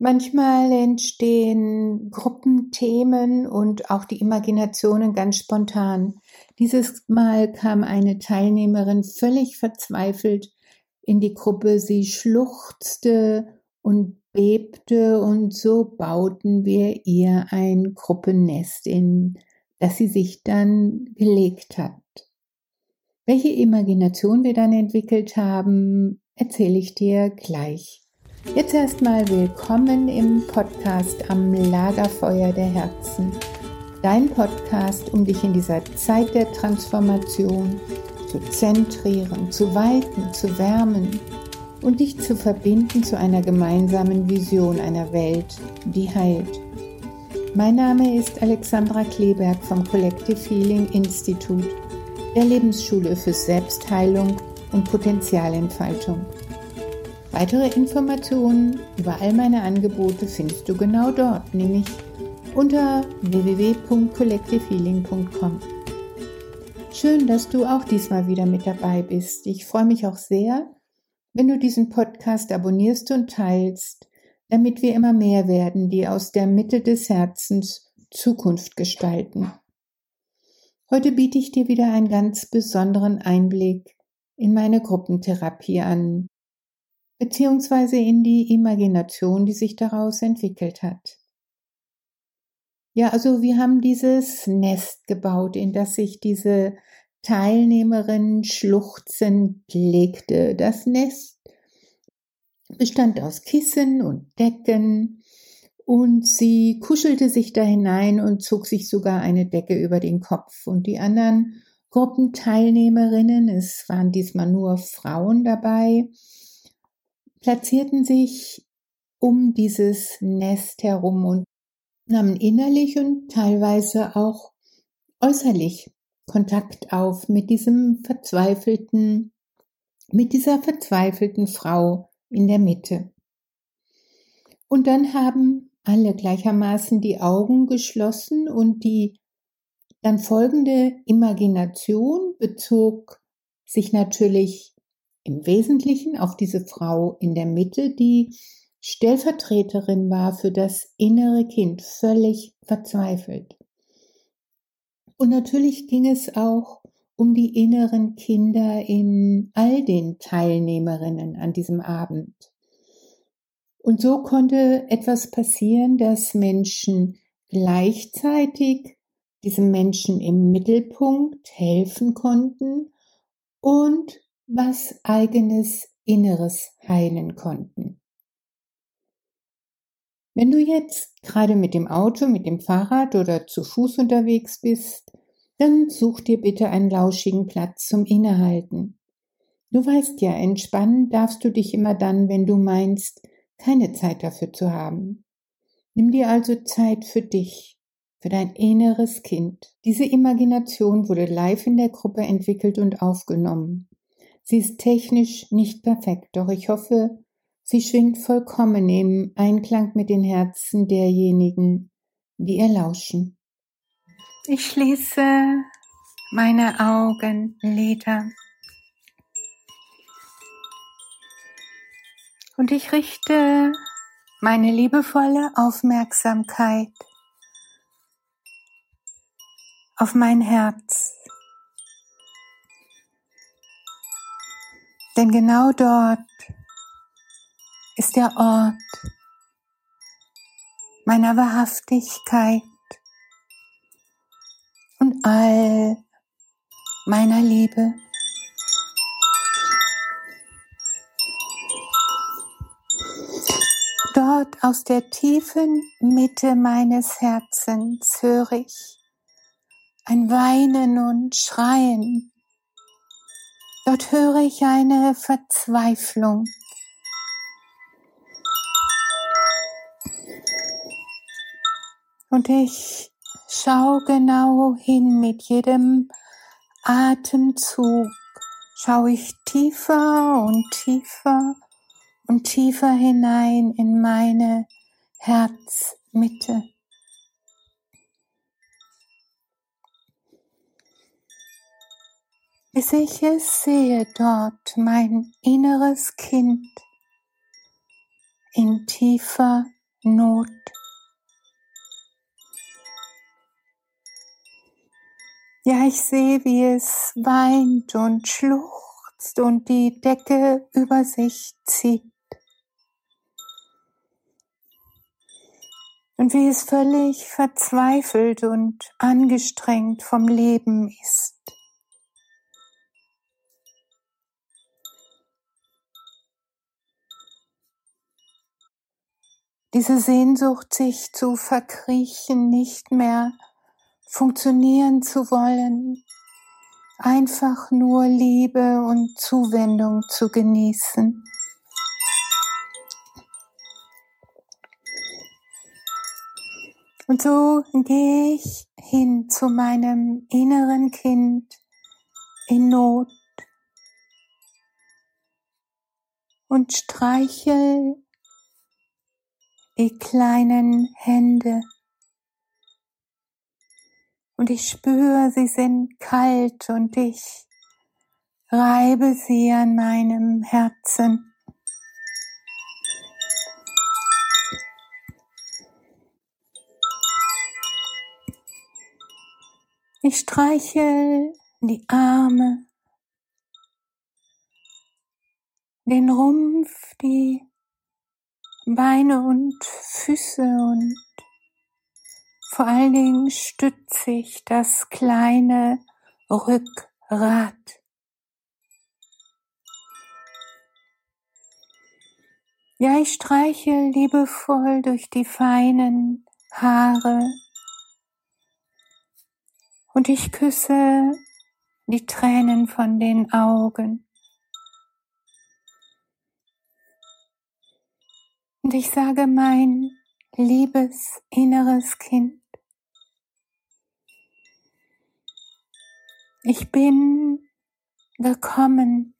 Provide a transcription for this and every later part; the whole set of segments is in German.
Manchmal entstehen Gruppenthemen und auch die Imaginationen ganz spontan. Dieses Mal kam eine Teilnehmerin völlig verzweifelt in die Gruppe. Sie schluchzte und bebte und so bauten wir ihr ein Gruppennest, in das sie sich dann gelegt hat. Welche Imagination wir dann entwickelt haben, erzähle ich dir gleich. Jetzt erstmal willkommen im Podcast am Lagerfeuer der Herzen. Dein Podcast, um dich in dieser Zeit der Transformation zu zentrieren, zu weiten, zu wärmen und dich zu verbinden zu einer gemeinsamen Vision einer Welt, die heilt. Mein Name ist Alexandra Kleberg vom Collective Healing Institute, der Lebensschule für Selbstheilung und Potenzialentfaltung. Weitere Informationen über all meine Angebote findest du genau dort, nämlich unter www.collectivehealing.com. Schön, dass du auch diesmal wieder mit dabei bist. Ich freue mich auch sehr, wenn du diesen Podcast abonnierst und teilst, damit wir immer mehr werden, die aus der Mitte des Herzens Zukunft gestalten. Heute biete ich dir wieder einen ganz besonderen Einblick in meine Gruppentherapie an, beziehungsweise in die Imagination, die sich daraus entwickelt hat. Ja, also wir haben dieses Nest gebaut, in das sich diese Teilnehmerin schluchzend legte. Das Nest bestand aus Kissen und Decken und sie kuschelte sich da hinein und zog sich sogar eine Decke über den Kopf und die anderen Gruppenteilnehmerinnen, es waren diesmal nur Frauen dabei, platzierten sich um dieses Nest herum und nahmen innerlich und teilweise auch äußerlich Kontakt auf mit diesem verzweifelten, mit dieser verzweifelten Frau in der Mitte. Und dann haben alle gleichermaßen die Augen geschlossen und die dann folgende Imagination bezog sich natürlich im Wesentlichen auf diese Frau in der Mitte, die Stellvertreterin war für das innere Kind, völlig verzweifelt. Und natürlich ging es auch um die inneren Kinder in all den Teilnehmerinnen an diesem Abend. Und so konnte etwas passieren, dass Menschen gleichzeitig diesem Menschen im Mittelpunkt helfen konnten und was eigenes Inneres heilen konnten. Wenn du jetzt gerade mit dem Auto, mit dem Fahrrad oder zu Fuß unterwegs bist, dann such dir bitte einen lauschigen Platz zum Innehalten. Du weißt ja, entspannen darfst du dich immer dann, wenn du meinst, keine Zeit dafür zu haben. Nimm dir also Zeit für dich, für dein inneres Kind. Diese Imagination wurde live in der Gruppe entwickelt und aufgenommen. Sie ist technisch nicht perfekt, doch ich hoffe, sie schwingt vollkommen im Einklang mit den Herzen derjenigen, die ihr lauschen. Ich schließe meine Augenlider und ich richte meine liebevolle Aufmerksamkeit auf mein Herz. Denn genau dort ist der Ort meiner Wahrhaftigkeit und all meiner Liebe. Dort aus der tiefen Mitte meines Herzens höre ich ein Weinen und Schreien Dort höre ich eine Verzweiflung. Und ich schau genau hin mit jedem Atemzug. Schaue ich tiefer und tiefer und tiefer hinein in meine Herzmitte. Bis ich es sehe dort mein inneres Kind in tiefer Not. Ja, ich sehe, wie es weint und schluchzt und die Decke über sich zieht. Und wie es völlig verzweifelt und angestrengt vom Leben ist. Diese Sehnsucht, sich zu verkriechen, nicht mehr funktionieren zu wollen, einfach nur Liebe und Zuwendung zu genießen. Und so gehe ich hin zu meinem inneren Kind in Not und streichel die kleinen Hände. Und ich spüre, sie sind kalt und ich reibe sie an meinem Herzen. Ich streichel die Arme, den Rumpf, die Beine und Füße und vor allen Dingen stütze ich das kleine Rückgrat. Ja, ich streiche liebevoll durch die feinen Haare und ich küsse die Tränen von den Augen. Und ich sage mein liebes inneres Kind, ich bin gekommen,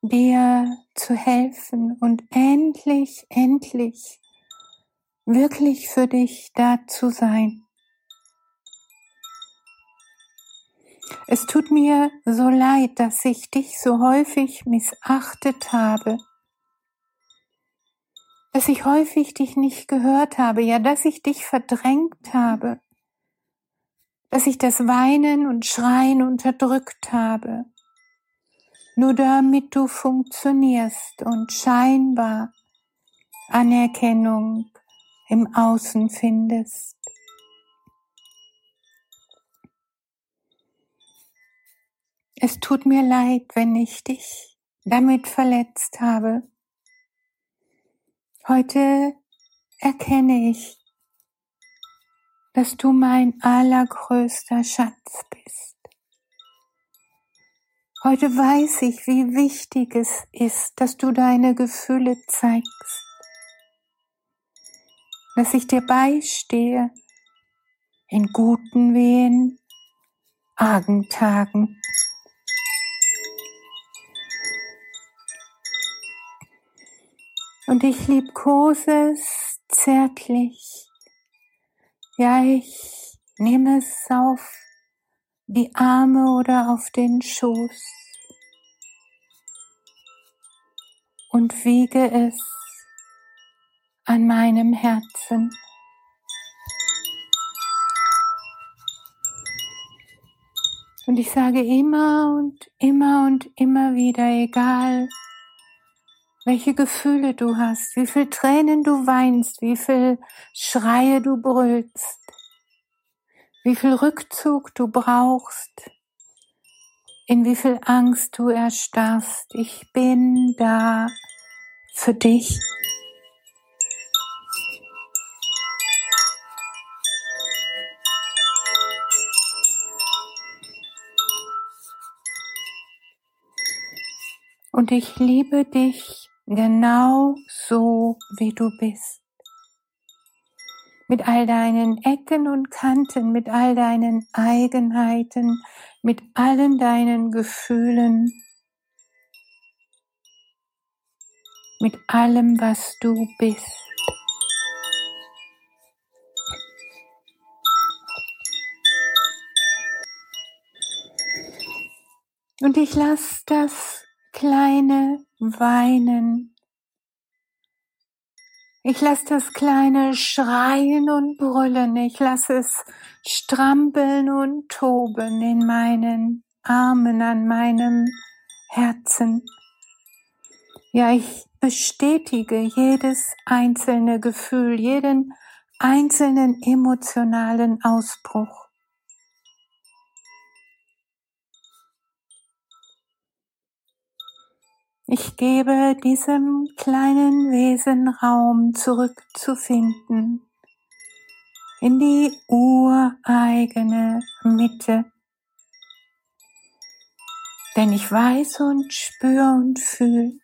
dir zu helfen und endlich, endlich wirklich für dich da zu sein. Es tut mir so leid, dass ich dich so häufig missachtet habe, dass ich häufig dich nicht gehört habe, ja, dass ich dich verdrängt habe, dass ich das Weinen und Schreien unterdrückt habe, nur damit du funktionierst und scheinbar Anerkennung im Außen findest. Es tut mir leid, wenn ich dich damit verletzt habe. Heute erkenne ich, dass du mein allergrößter Schatz bist. Heute weiß ich, wie wichtig es ist, dass du deine Gefühle zeigst, dass ich dir beistehe in guten Wehen, argen Tagen. Und ich liebkose es zärtlich. Ja, ich nehme es auf die Arme oder auf den Schoß und wiege es an meinem Herzen. Und ich sage immer und immer und immer wieder, egal welche Gefühle du hast, wie viel Tränen du weinst, wie viel Schreie du brüllst, wie viel Rückzug du brauchst, in wie viel Angst du erstarrst. Ich bin da für dich. Und ich liebe dich genau so, wie du bist. Mit all deinen Ecken und Kanten, mit all deinen Eigenheiten, mit allen deinen Gefühlen, mit allem, was du bist. Und ich lasse das kleine Weinen Ich lasse das Kleine schreien und brüllen. Ich lasse es strampeln und toben in meinen Armen, an meinem Herzen. Ja, ich bestätige jedes einzelne Gefühl, jeden einzelnen emotionalen Ausbruch. Ich gebe diesem kleinen Wesen Raum zurückzufinden. In die ureigene Mitte. Denn ich weiß und spüre und fühle,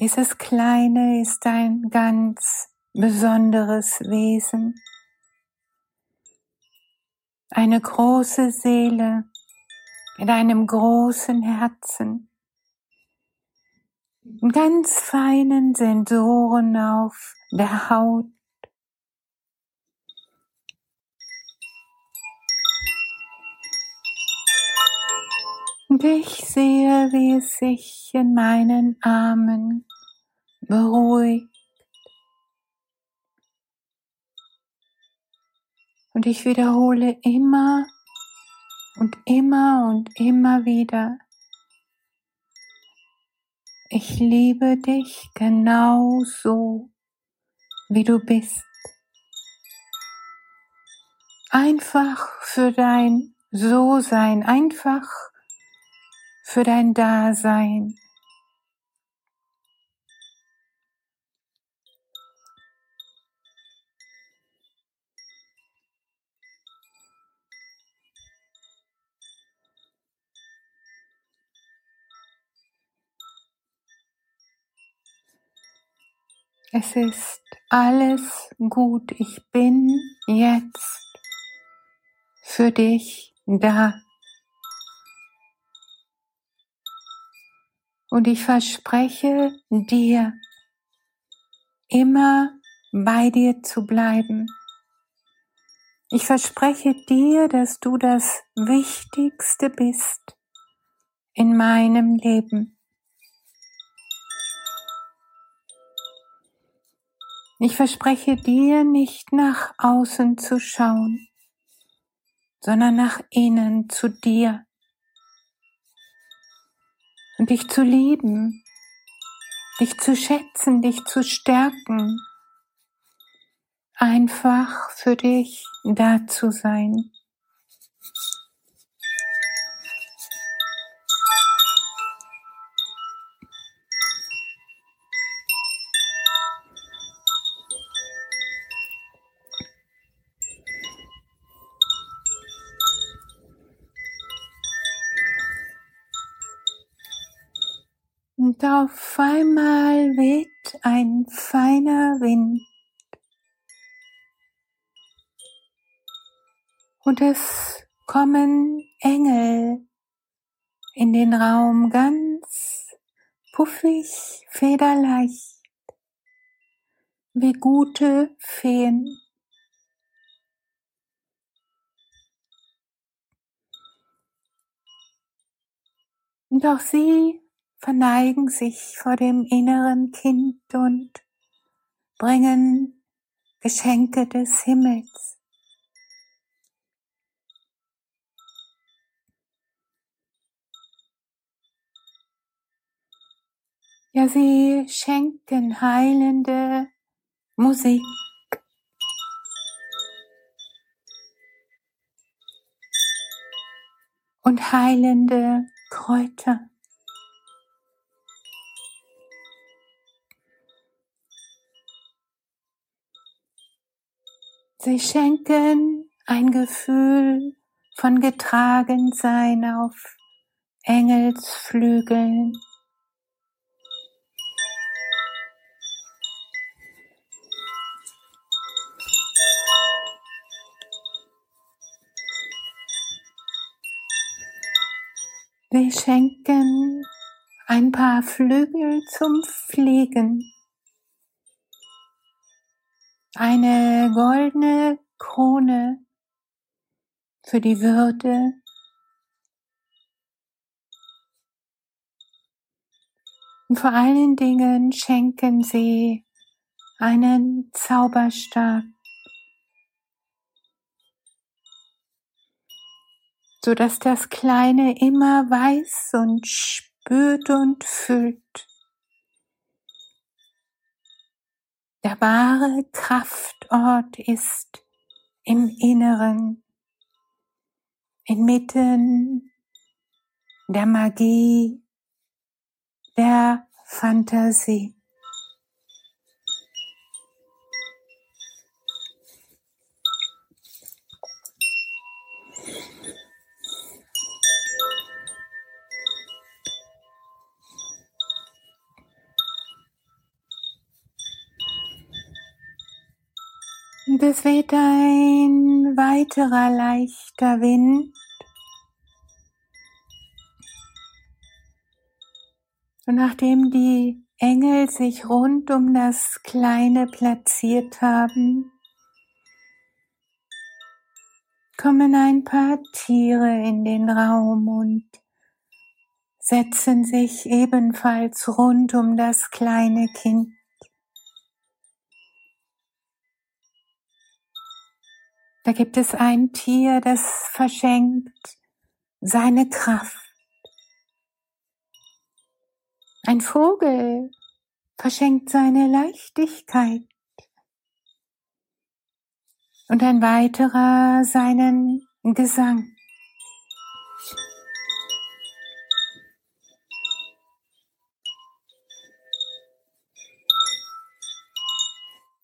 dieses Kleine ist ein ganz besonderes Wesen, eine große Seele mit einem großen Herzen ganz feinen Sensoren auf der Haut. Und ich sehe, wie es sich in meinen Armen beruhigt. Und ich wiederhole immer und immer und immer wieder, ich liebe dich genau so, wie du bist. Einfach für dein So-Sein, einfach für dein Dasein. Es ist alles gut. Ich bin jetzt für dich da. Und ich verspreche dir, immer bei dir zu bleiben. Ich verspreche dir, dass du das Wichtigste bist in meinem Leben. Ich verspreche dir nicht nach außen zu schauen, sondern nach innen zu dir und dich zu lieben, dich zu schätzen, dich zu stärken, einfach für dich da zu sein. Und auf einmal weht ein feiner Wind. Und es kommen Engel in den Raum ganz puffig, federleicht, wie gute Feen. Und auch sie verneigen sich vor dem inneren Kind und bringen Geschenke des Himmels. Ja, sie schenken heilende Musik. Und heilende Kräuter. Sie schenken ein Gefühl von Getragensein auf Engelsflügeln. Wir schenken ein paar Flügel zum Fliegen eine goldene Krone für die Würde. Und vor allen Dingen schenken sie einen Zauberstab, so dass das Kleine immer weiß und spürt und füllt. Der wahre Kraftort ist im Inneren, inmitten der Magie, der Fantasie. Und es weht ein weiterer leichter Wind. Und nachdem die Engel sich rund um das Kleine platziert haben, kommen ein paar Tiere in den Raum und setzen sich ebenfalls rund um das kleine Kind. Da gibt es ein Tier, das verschenkt seine Kraft. Ein Vogel verschenkt seine Leichtigkeit. Und ein weiterer seinen Gesang.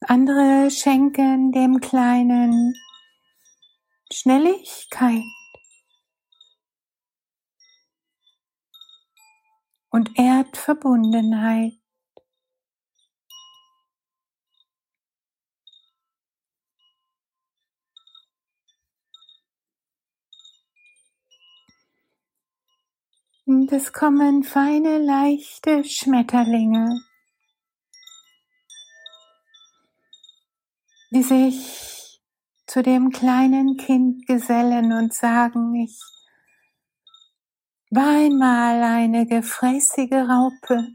Andere schenken dem Kleinen Schnelligkeit und Erdverbundenheit. Und es kommen feine, leichte Schmetterlinge, die sich zu dem kleinen Kind gesellen und sagen, ich war einmal eine gefräßige Raupe.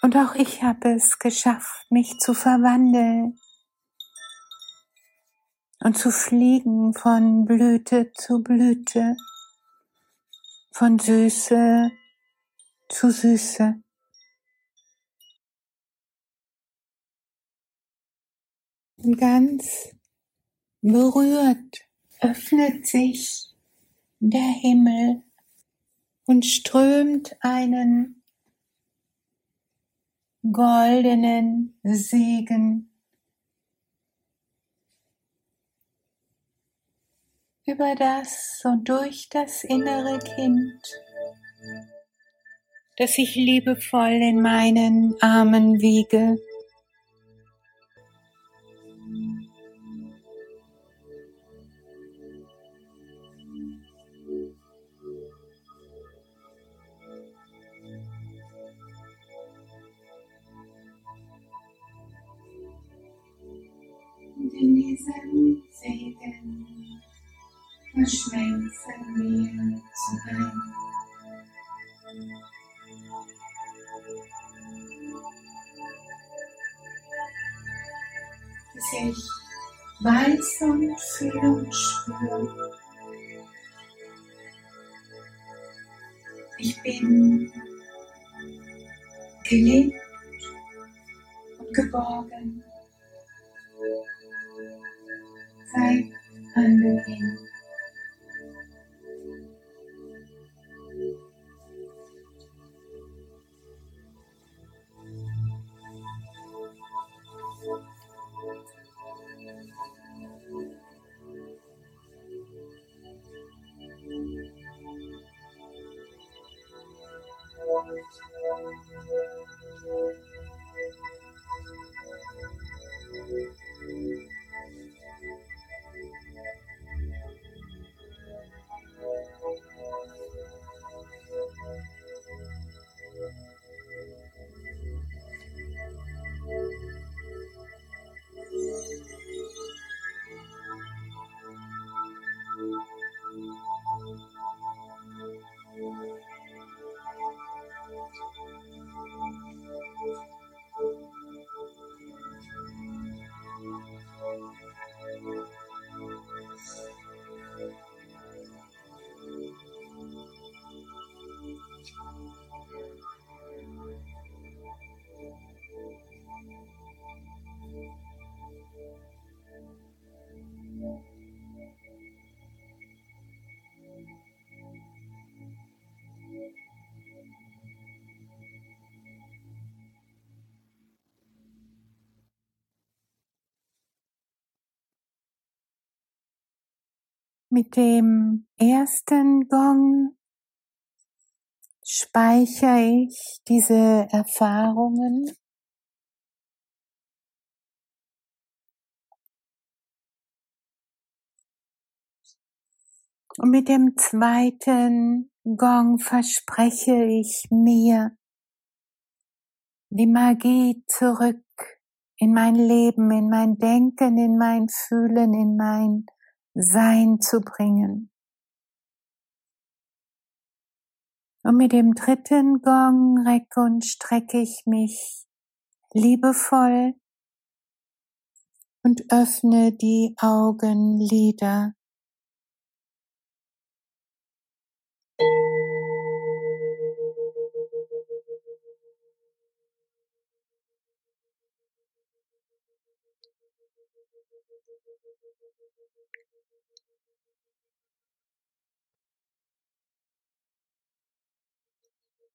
Und auch ich habe es geschafft, mich zu verwandeln und zu fliegen von Blüte zu Blüte, von Süße zu Süße. Ganz berührt öffnet sich der Himmel und strömt einen goldenen Segen über das und durch das innere Kind, das ich liebevoll in meinen Armen wiege. In diesem Segen verschmelzen wir zu einem. Dass ich weiß und fühle und spüre. Ich bin geliebt und geborgen. Bye. Mit dem ersten Gong speichere ich diese Erfahrungen. Und mit dem zweiten Gong verspreche ich mir die Magie zurück in mein Leben, in mein Denken, in mein Fühlen, in mein Sein zu bringen. Und mit dem dritten Gong recke und strecke ich mich liebevoll und öffne die Augenlider.